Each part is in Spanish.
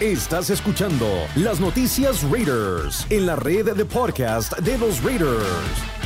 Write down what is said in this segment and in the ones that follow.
Estás escuchando las noticias Raiders en la red de podcast de los Raiders.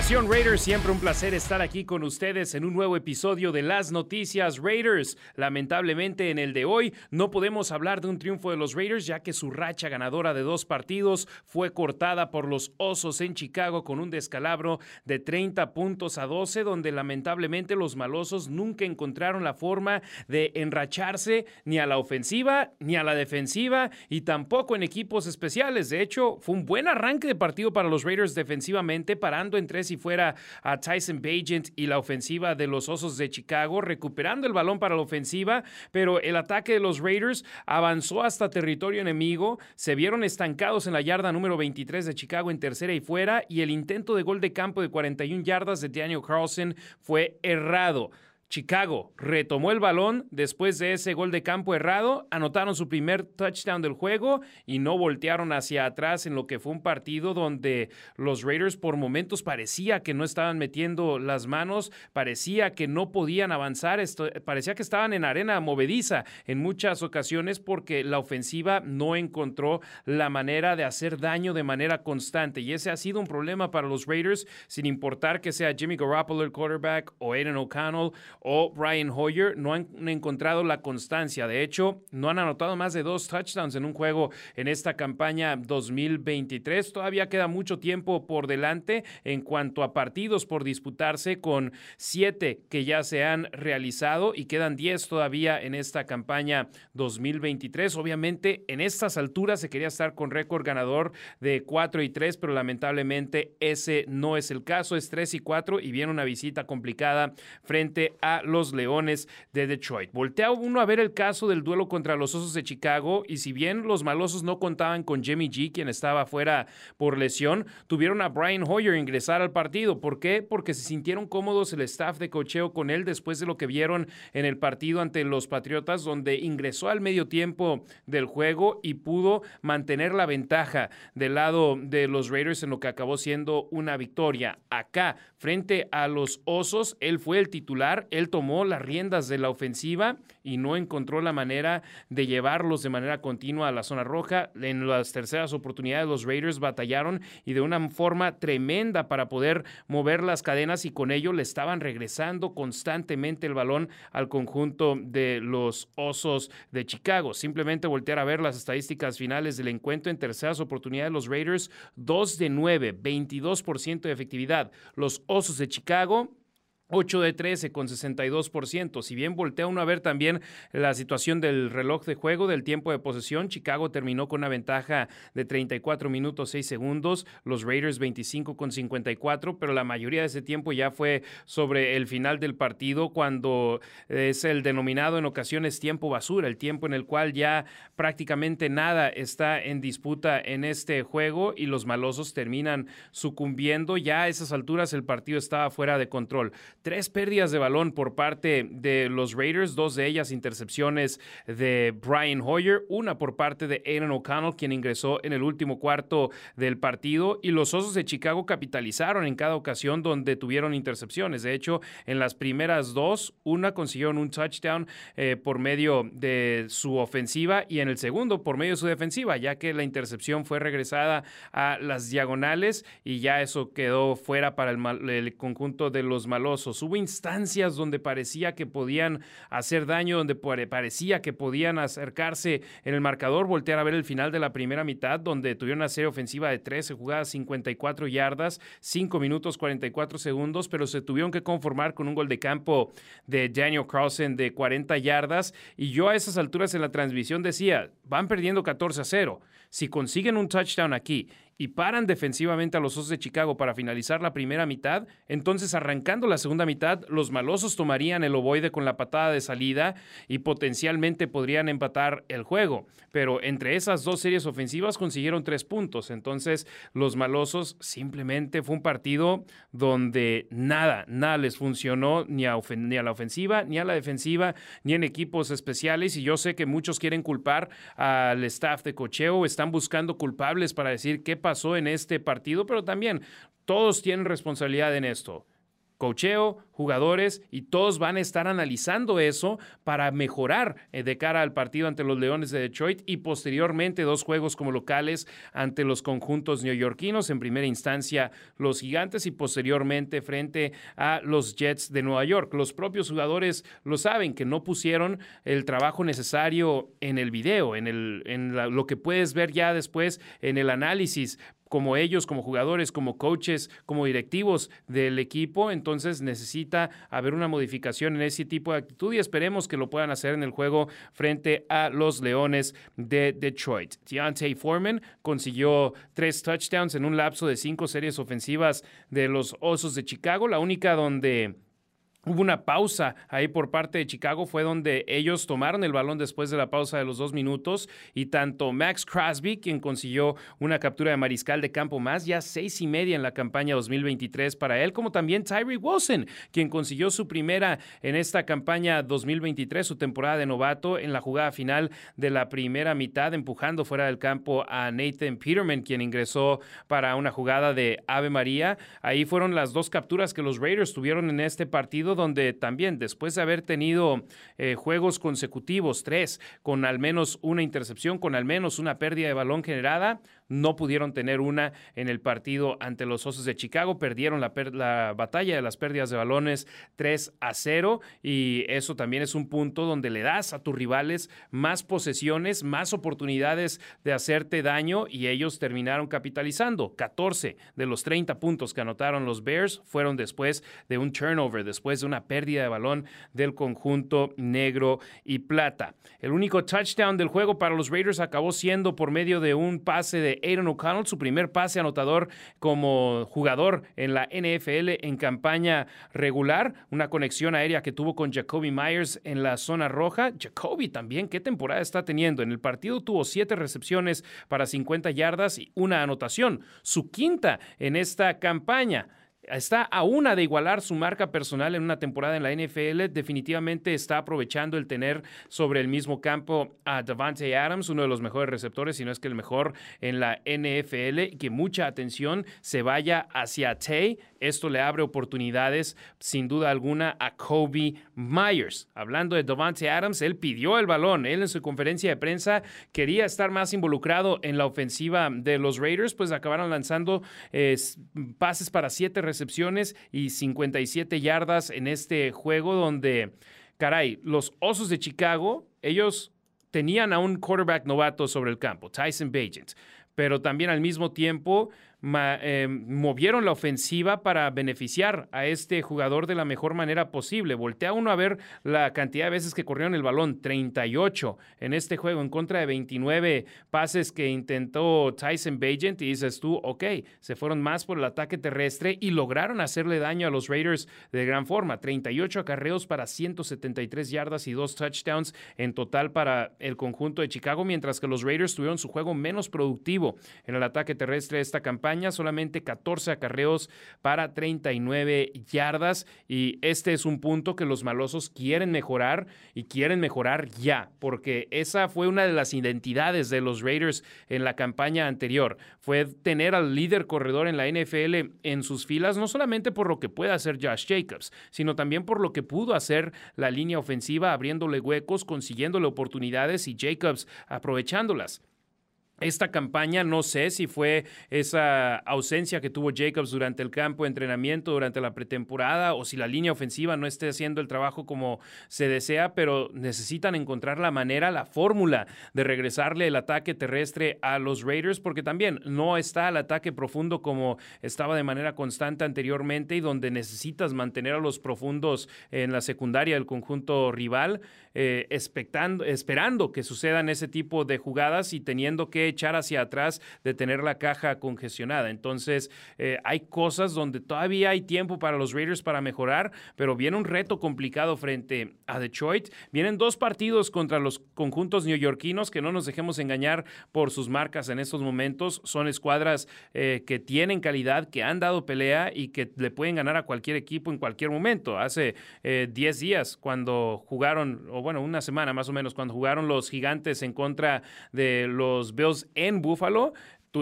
Nación Raiders, siempre un placer estar aquí con ustedes en un nuevo episodio de Las Noticias Raiders. Lamentablemente en el de hoy no podemos hablar de un triunfo de los Raiders ya que su racha ganadora de dos partidos fue cortada por los Osos en Chicago con un descalabro de 30 puntos a 12 donde lamentablemente los malosos nunca encontraron la forma de enracharse ni a la ofensiva ni a la defensiva y tampoco en equipos especiales. De hecho, fue un buen arranque de partido para los Raiders defensivamente parando entre si fuera a Tyson Bagent y la ofensiva de los Osos de Chicago, recuperando el balón para la ofensiva, pero el ataque de los Raiders avanzó hasta territorio enemigo, se vieron estancados en la yarda número 23 de Chicago en tercera y fuera, y el intento de gol de campo de 41 yardas de Daniel Carlson fue errado. Chicago retomó el balón después de ese gol de campo errado, anotaron su primer touchdown del juego y no voltearon hacia atrás en lo que fue un partido donde los Raiders por momentos parecía que no estaban metiendo las manos, parecía que no podían avanzar, parecía que estaban en arena movediza en muchas ocasiones porque la ofensiva no encontró la manera de hacer daño de manera constante. Y ese ha sido un problema para los Raiders sin importar que sea Jimmy Garoppolo el quarterback o Aiden O'Connell o Brian Hoyer no han encontrado la constancia. De hecho, no han anotado más de dos touchdowns en un juego en esta campaña 2023. Todavía queda mucho tiempo por delante en cuanto a partidos por disputarse con siete que ya se han realizado y quedan diez todavía en esta campaña 2023. Obviamente, en estas alturas se quería estar con récord ganador de 4 y 3, pero lamentablemente ese no es el caso. Es 3 y 4 y viene una visita complicada frente a los Leones de Detroit. Voltea uno a ver el caso del duelo contra los Osos de Chicago y si bien los malosos no contaban con Jimmy G, quien estaba fuera por lesión, tuvieron a Brian Hoyer ingresar al partido. ¿Por qué? Porque se sintieron cómodos el staff de cocheo con él después de lo que vieron en el partido ante los Patriotas, donde ingresó al medio tiempo del juego y pudo mantener la ventaja del lado de los Raiders en lo que acabó siendo una victoria. Acá, frente a los Osos, él fue el titular, él tomó las riendas de la ofensiva y no encontró la manera de llevarlos de manera continua a la zona roja. En las terceras oportunidades los Raiders batallaron y de una forma tremenda para poder mover las cadenas y con ello le estaban regresando constantemente el balón al conjunto de los Osos de Chicago. Simplemente voltear a ver las estadísticas finales del encuentro en terceras oportunidades los Raiders 2 de 9, 22% de efectividad. Los Osos de Chicago 8 de 13 con 62%. Si bien voltea uno a ver también la situación del reloj de juego, del tiempo de posesión, Chicago terminó con una ventaja de 34 minutos 6 segundos, los Raiders 25 con 54, pero la mayoría de ese tiempo ya fue sobre el final del partido cuando es el denominado en ocasiones tiempo basura, el tiempo en el cual ya prácticamente nada está en disputa en este juego y los malosos terminan sucumbiendo. Ya a esas alturas el partido estaba fuera de control. Tres pérdidas de balón por parte de los Raiders, dos de ellas intercepciones de Brian Hoyer, una por parte de Aiden O'Connell, quien ingresó en el último cuarto del partido, y los Osos de Chicago capitalizaron en cada ocasión donde tuvieron intercepciones. De hecho, en las primeras dos, una consiguieron un touchdown eh, por medio de su ofensiva y en el segundo por medio de su defensiva, ya que la intercepción fue regresada a las diagonales y ya eso quedó fuera para el, el conjunto de los malosos. Hubo instancias donde parecía que podían hacer daño, donde parecía que podían acercarse en el marcador, voltear a ver el final de la primera mitad, donde tuvieron una serie ofensiva de 13 jugadas, 54 yardas, 5 minutos 44 segundos, pero se tuvieron que conformar con un gol de campo de Daniel Carlson de 40 yardas. Y yo a esas alturas en la transmisión decía, van perdiendo 14 a 0. Si consiguen un touchdown aquí y paran defensivamente a los Osos de Chicago para finalizar la primera mitad, entonces arrancando la segunda mitad, los malosos tomarían el ovoide con la patada de salida y potencialmente podrían empatar el juego. Pero entre esas dos series ofensivas consiguieron tres puntos. Entonces los malosos simplemente fue un partido donde nada, nada les funcionó ni a, ni a la ofensiva, ni a la defensiva, ni en equipos especiales. Y yo sé que muchos quieren culpar al staff de cocheo, están buscando culpables para decir qué pasó en este partido, pero también todos tienen responsabilidad en esto. Cocheo, jugadores y todos van a estar analizando eso para mejorar eh, de cara al partido ante los Leones de Detroit y posteriormente dos juegos como locales ante los conjuntos neoyorquinos, en primera instancia los Gigantes y posteriormente frente a los Jets de Nueva York. Los propios jugadores lo saben que no pusieron el trabajo necesario en el video, en, el, en lo que puedes ver ya después en el análisis como ellos, como jugadores, como coaches, como directivos del equipo. Entonces necesita haber una modificación en ese tipo de actitud y esperemos que lo puedan hacer en el juego frente a los Leones de Detroit. Deontay Foreman consiguió tres touchdowns en un lapso de cinco series ofensivas de los Osos de Chicago, la única donde Hubo una pausa ahí por parte de Chicago, fue donde ellos tomaron el balón después de la pausa de los dos minutos y tanto Max Crosby, quien consiguió una captura de mariscal de campo más, ya seis y media en la campaña 2023 para él, como también Tyree Wilson, quien consiguió su primera en esta campaña 2023, su temporada de novato en la jugada final de la primera mitad, empujando fuera del campo a Nathan Peterman, quien ingresó para una jugada de Ave María. Ahí fueron las dos capturas que los Raiders tuvieron en este partido donde también después de haber tenido eh, juegos consecutivos, tres, con al menos una intercepción, con al menos una pérdida de balón generada, no pudieron tener una en el partido ante los Osos de Chicago, perdieron la, la, batalla de las pérdidas de balones 3 a 0 y eso también es un punto donde le das a tus rivales más posesiones, más oportunidades de hacerte daño y ellos terminaron capitalizando. 14 de los 30 puntos que anotaron los Bears fueron después de un turnover, después de una pérdida de balón del conjunto negro y plata. El único touchdown del juego para los Raiders acabó siendo por medio de un pase de Aaron O'Connell, su primer pase anotador como jugador en la NFL en campaña regular, una conexión aérea que tuvo con Jacoby Myers en la zona roja. Jacoby también, ¿qué temporada está teniendo? En el partido tuvo siete recepciones para 50 yardas y una anotación, su quinta en esta campaña está a una de igualar su marca personal en una temporada en la NFL. Definitivamente está aprovechando el tener sobre el mismo campo a Davante Adams, uno de los mejores receptores, si no es que el mejor en la NFL, que mucha atención se vaya hacia Tay. Esto le abre oportunidades, sin duda alguna, a Kobe Myers. Hablando de Davante Adams, él pidió el balón. Él en su conferencia de prensa quería estar más involucrado en la ofensiva de los Raiders, pues acabaron lanzando pases para siete recepciones y 57 yardas en este juego donde, caray, los Osos de Chicago, ellos tenían a un quarterback novato sobre el campo, Tyson Bagent, pero también al mismo tiempo eh, movieron la ofensiva para beneficiar a este jugador de la mejor manera posible. Voltea uno a ver la cantidad de veces que corrieron el balón, 38 en este juego, en contra de 29 pases que intentó Tyson Bagent, y dices tú, ok, se fueron más por el ataque terrestre y lograron hacerle daño a los Raiders de gran forma. 38 acarreos para 173 yardas y dos touchdowns en total para el conjunto de Chicago, mientras que los Raiders tuvieron su juego menos productivo en el ataque terrestre de esta campaña solamente 14 acarreos para 39 yardas y este es un punto que los malosos quieren mejorar y quieren mejorar ya, porque esa fue una de las identidades de los Raiders en la campaña anterior, fue tener al líder corredor en la NFL en sus filas, no solamente por lo que puede hacer Josh Jacobs, sino también por lo que pudo hacer la línea ofensiva abriéndole huecos, consiguiéndole oportunidades y Jacobs aprovechándolas. Esta campaña no sé si fue esa ausencia que tuvo Jacobs durante el campo de entrenamiento, durante la pretemporada, o si la línea ofensiva no esté haciendo el trabajo como se desea, pero necesitan encontrar la manera, la fórmula de regresarle el ataque terrestre a los Raiders, porque también no está el ataque profundo como estaba de manera constante anteriormente y donde necesitas mantener a los profundos en la secundaria del conjunto rival, eh, esperando que sucedan ese tipo de jugadas y teniendo que echar hacia atrás de tener la caja congestionada. Entonces, eh, hay cosas donde todavía hay tiempo para los Raiders para mejorar, pero viene un reto complicado frente a Detroit. Vienen dos partidos contra los conjuntos neoyorquinos que no nos dejemos engañar por sus marcas en estos momentos. Son escuadras eh, que tienen calidad, que han dado pelea y que le pueden ganar a cualquier equipo en cualquier momento. Hace 10 eh, días cuando jugaron, o bueno, una semana más o menos, cuando jugaron los gigantes en contra de los Bills en Buffalo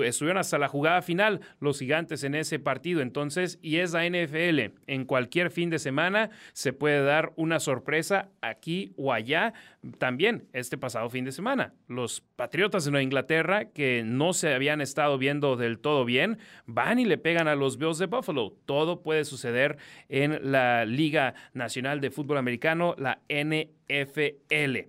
estuvieron hasta la jugada final los gigantes en ese partido. Entonces, y es la NFL. En cualquier fin de semana se puede dar una sorpresa aquí o allá. También este pasado fin de semana, los Patriotas de Nueva Inglaterra, que no se habían estado viendo del todo bien, van y le pegan a los Bills de Buffalo. Todo puede suceder en la Liga Nacional de Fútbol Americano, la NFL.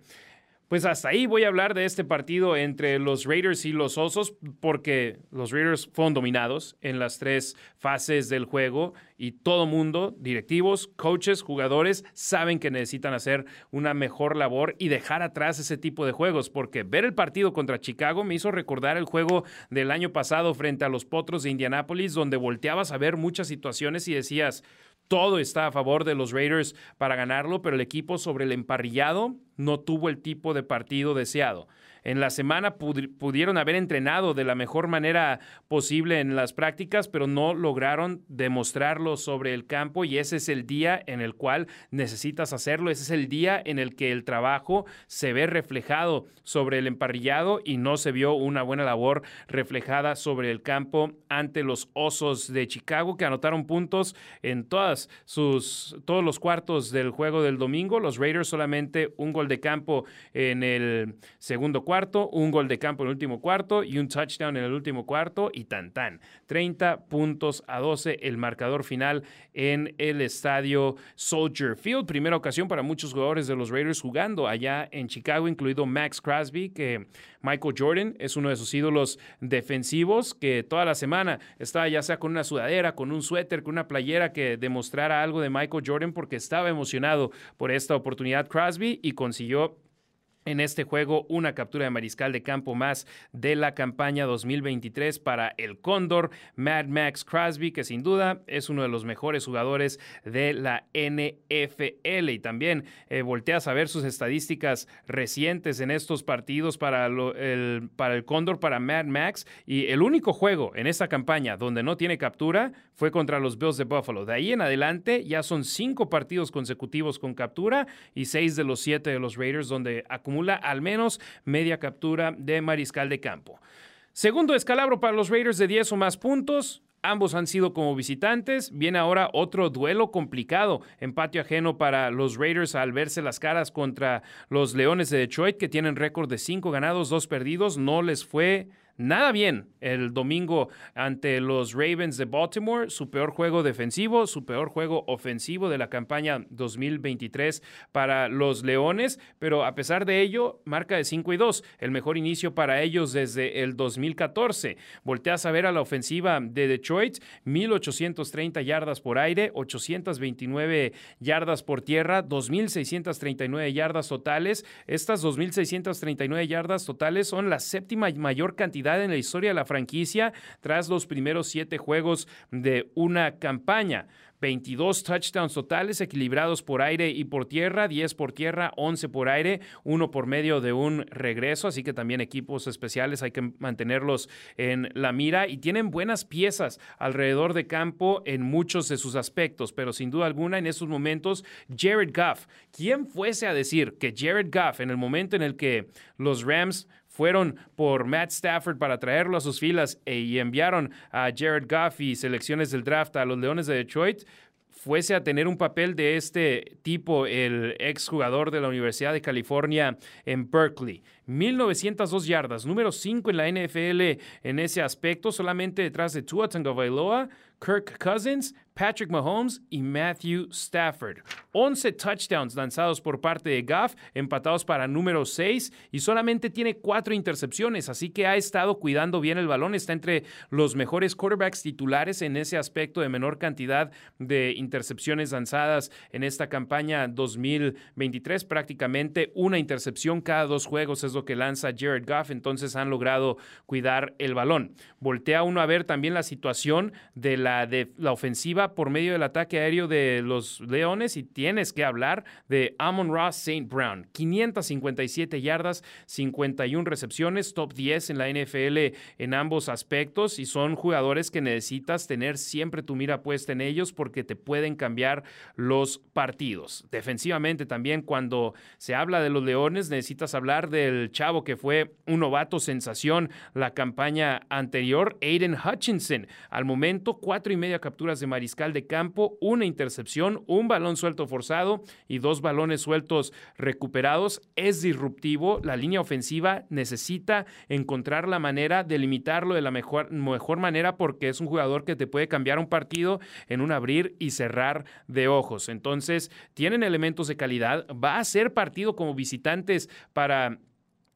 Pues hasta ahí voy a hablar de este partido entre los Raiders y los Osos, porque los Raiders fueron dominados en las tres fases del juego y todo mundo, directivos, coaches, jugadores, saben que necesitan hacer una mejor labor y dejar atrás ese tipo de juegos, porque ver el partido contra Chicago me hizo recordar el juego del año pasado frente a los Potros de Indianápolis, donde volteabas a ver muchas situaciones y decías, todo está a favor de los Raiders para ganarlo, pero el equipo sobre el emparrillado no tuvo el tipo de partido deseado en la semana pudieron haber entrenado de la mejor manera posible en las prácticas, pero no lograron demostrarlo sobre el campo y ese es el día en el cual necesitas hacerlo, ese es el día en el que el trabajo se ve reflejado sobre el emparrillado y no se vio una buena labor reflejada sobre el campo ante los Osos de Chicago que anotaron puntos en todas sus todos los cuartos del juego del domingo, los Raiders solamente un gol de campo en el segundo cuarto, un gol de campo en el último cuarto y un touchdown en el último cuarto y tan tan. 30 puntos a 12 el marcador final en el estadio Soldier Field. Primera ocasión para muchos jugadores de los Raiders jugando allá en Chicago, incluido Max Crosby, que Michael Jordan es uno de sus ídolos defensivos, que toda la semana estaba ya sea con una sudadera, con un suéter, con una playera que demostrara algo de Michael Jordan porque estaba emocionado por esta oportunidad Crosby y consiguió en este juego una captura de mariscal de campo más de la campaña 2023 para el Cóndor, Mad Max Crosby, que sin duda es uno de los mejores jugadores de la NFL. Y también eh, volteas a ver sus estadísticas recientes en estos partidos para, el, para el Cóndor, para Mad Max. Y el único juego en esta campaña donde no tiene captura fue contra los Bills de Buffalo. De ahí en adelante ya son cinco partidos consecutivos con captura y seis de los siete de los Raiders donde acumula al menos media captura de mariscal de campo. Segundo escalabro para los Raiders de 10 o más puntos. Ambos han sido como visitantes. Viene ahora otro duelo complicado en patio ajeno para los Raiders al verse las caras contra los Leones de Detroit, que tienen récord de 5 ganados, 2 perdidos. No les fue nada bien el domingo ante los Ravens de Baltimore, su peor juego defensivo, su peor juego ofensivo de la campaña 2023 para los Leones, pero a pesar de ello, marca de 5 y 2, el mejor inicio para ellos desde el 2014. Volteas a ver a la ofensiva de Detroit, 1830 yardas por aire, 829 yardas por tierra, 2639 yardas totales. Estas 2639 yardas totales son la séptima mayor cantidad en la historia de la franquicia tras los primeros siete juegos de una campaña. 22 touchdowns totales equilibrados por aire y por tierra, 10 por tierra, 11 por aire, uno por medio de un regreso, así que también equipos especiales hay que mantenerlos en la mira y tienen buenas piezas alrededor de campo en muchos de sus aspectos, pero sin duda alguna en esos momentos Jared Goff, ¿quién fuese a decir que Jared Goff en el momento en el que los Rams fueron por Matt Stafford para traerlo a sus filas e, y enviaron a Jared Goff y selecciones del draft a los Leones de Detroit, fuese a tener un papel de este tipo el exjugador de la Universidad de California en Berkeley. 1902 yardas, número 5 en la NFL en ese aspecto, solamente detrás de Tua Tagovailoa, Kirk Cousins, Patrick Mahomes y Matthew Stafford. 11 touchdowns lanzados por parte de Goff, empatados para número 6 y solamente tiene 4 intercepciones, así que ha estado cuidando bien el balón, está entre los mejores quarterbacks titulares en ese aspecto de menor cantidad de intercepciones lanzadas en esta campaña 2023, prácticamente una intercepción cada dos juegos es lo que lanza Jared Goff, entonces han logrado cuidar el balón. Voltea uno a ver también la situación de la, de la ofensiva por medio del ataque aéreo de los Leones y tienes que hablar de Amon Ross St. Brown. 557 yardas, 51 recepciones, top 10 en la NFL en ambos aspectos y son jugadores que necesitas tener siempre tu mira puesta en ellos porque te pueden cambiar los partidos. Defensivamente también cuando se habla de los Leones necesitas hablar del chavo que fue un novato sensación la campaña anterior, Aiden Hutchinson. Al momento, cuatro y media capturas de mariscal de campo, una intercepción, un balón suelto forzado y dos balones sueltos recuperados. Es disruptivo. La línea ofensiva necesita encontrar la manera de limitarlo de la mejor manera porque es un jugador que te puede cambiar un partido en un abrir y cerrar de ojos. Entonces, tienen elementos de calidad. Va a ser partido como visitantes para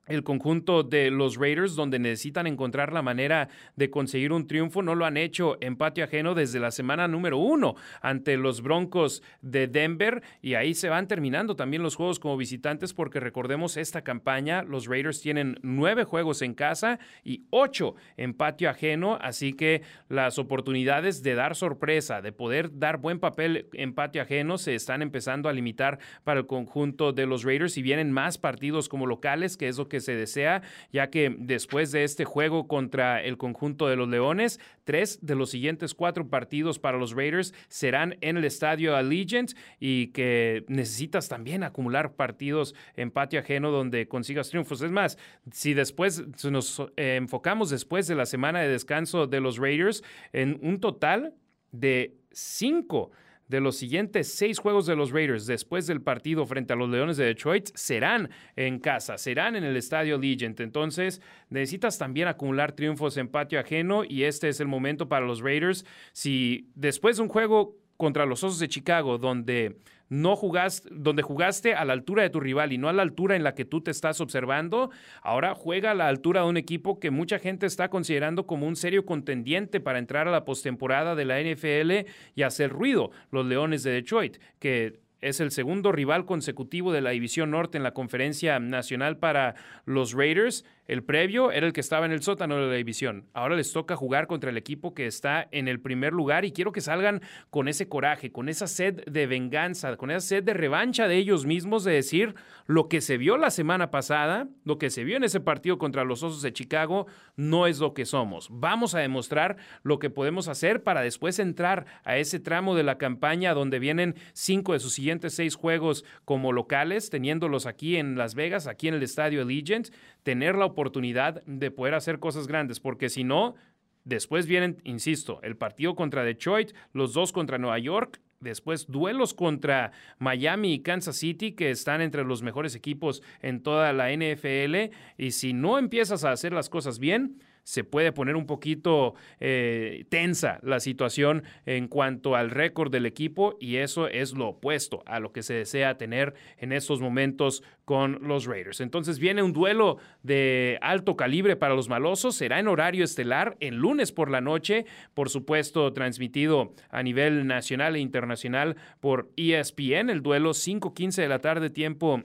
el conjunto de los Raiders, donde necesitan encontrar la manera de conseguir un triunfo. No lo han hecho en patio ajeno desde la semana número uno ante los Broncos de Denver y ahí se van terminando también los juegos como visitantes porque recordemos esta campaña, los Raiders tienen nueve juegos en casa y ocho en patio ajeno, así que las oportunidades de dar sorpresa, de poder dar buen papel en patio ajeno se están empezando a limitar para el conjunto de los Raiders y vienen más partidos como locales, que es lo que que se desea, ya que después de este juego contra el conjunto de los Leones, tres de los siguientes cuatro partidos para los Raiders serán en el estadio Allegiant y que necesitas también acumular partidos en patio ajeno donde consigas triunfos. Es más, si después nos eh, enfocamos después de la semana de descanso de los Raiders en un total de cinco de los siguientes seis juegos de los Raiders después del partido frente a los Leones de Detroit serán en casa, serán en el estadio Legend. Entonces necesitas también acumular triunfos en patio ajeno y este es el momento para los Raiders. Si después de un juego contra los Osos de Chicago, donde no jugaste, donde jugaste a la altura de tu rival y no a la altura en la que tú te estás observando, ahora juega a la altura de un equipo que mucha gente está considerando como un serio contendiente para entrar a la postemporada de la NFL y hacer ruido, los Leones de Detroit, que es el segundo rival consecutivo de la División Norte en la conferencia nacional para los Raiders. El previo era el que estaba en el sótano de la división. Ahora les toca jugar contra el equipo que está en el primer lugar y quiero que salgan con ese coraje, con esa sed de venganza, con esa sed de revancha de ellos mismos, de decir lo que se vio la semana pasada, lo que se vio en ese partido contra los Osos de Chicago, no es lo que somos. Vamos a demostrar lo que podemos hacer para después entrar a ese tramo de la campaña donde vienen cinco de sus siguientes seis juegos como locales, teniéndolos aquí en Las Vegas, aquí en el estadio Allegiant, tener la oportunidad de poder hacer cosas grandes, porque si no, después vienen, insisto, el partido contra Detroit, los dos contra Nueva York, después duelos contra Miami y Kansas City, que están entre los mejores equipos en toda la NFL, y si no empiezas a hacer las cosas bien, se puede poner un poquito eh, tensa la situación en cuanto al récord del equipo y eso es lo opuesto a lo que se desea tener en estos momentos con los Raiders. Entonces viene un duelo de alto calibre para los malosos, será en horario estelar el lunes por la noche, por supuesto transmitido a nivel nacional e internacional por ESPN, el duelo 5.15 de la tarde tiempo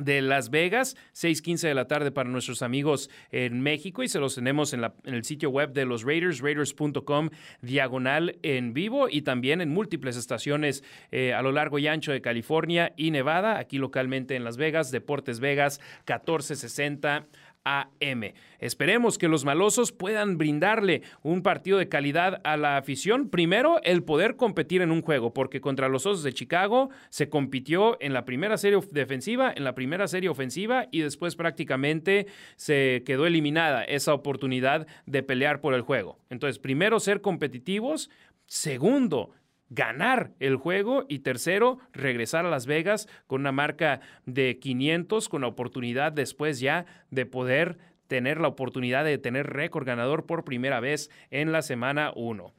de Las Vegas, 6:15 de la tarde para nuestros amigos en México y se los tenemos en, el sitio web de los Raiders, raiders.com diagonal en vivo y también en múltiples estaciones eh, a lo largo y ancho de California y Nevada, aquí localmente en Las Vegas, Deportes Vegas 1460 AM. Esperemos que los malosos puedan brindarle un partido de calidad a la afición. Primero, el poder competir en un juego, porque contra los Osos de Chicago se compitió en la primera serie defensiva, en la primera serie ofensiva y después prácticamente se quedó eliminada esa oportunidad de pelear por el juego. Entonces, primero ser competitivos. Segundo, ganar el juego y tercero, regresar a Las Vegas con una marca de 500 con la oportunidad después ya de poder tener la oportunidad de tener récord ganador por primera vez en la semana 1.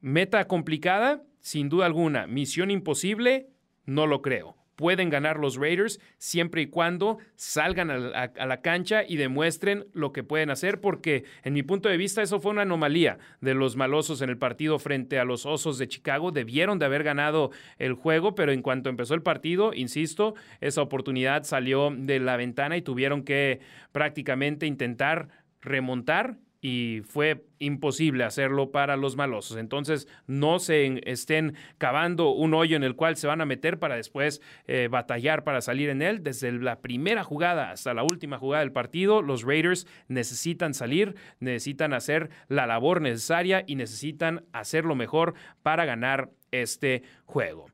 Meta complicada, sin duda alguna. Misión imposible, no lo creo pueden ganar los Raiders siempre y cuando salgan a la, cancha y demuestren lo que pueden hacer, porque en mi punto de vista eso fue una anomalía de los malosos en el partido frente a los Osos de Chicago. Debieron de haber ganado el juego, pero en cuanto empezó el partido, insisto, esa oportunidad salió de la ventana y tuvieron que prácticamente intentar remontar y fue imposible hacerlo para los malosos. Entonces, no se estén cavando un hoyo en el cual se van a meter para después eh, batallar para salir en él. Desde la primera jugada hasta la última jugada del partido, los Raiders necesitan salir, necesitan hacer la labor necesaria y necesitan hacerlo mejor para ganar este juego.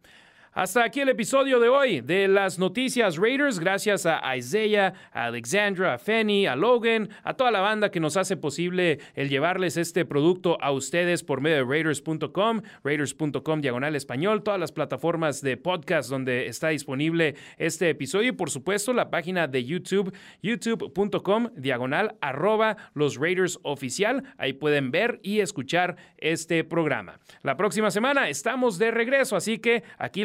Hasta aquí el episodio de hoy de las noticias Raiders. Gracias a Isaiah, a Alexandra, a Fanny, a Logan, a toda la banda que nos hace posible el llevarles este producto a ustedes por medio de Raiders.com, Raiders.com diagonal español, todas las plataformas de podcast donde está disponible este episodio y por supuesto la página de YouTube, youtube.com diagonal arroba los Raiders oficial. Ahí pueden ver y escuchar este programa. La próxima semana estamos de regreso, así que aquí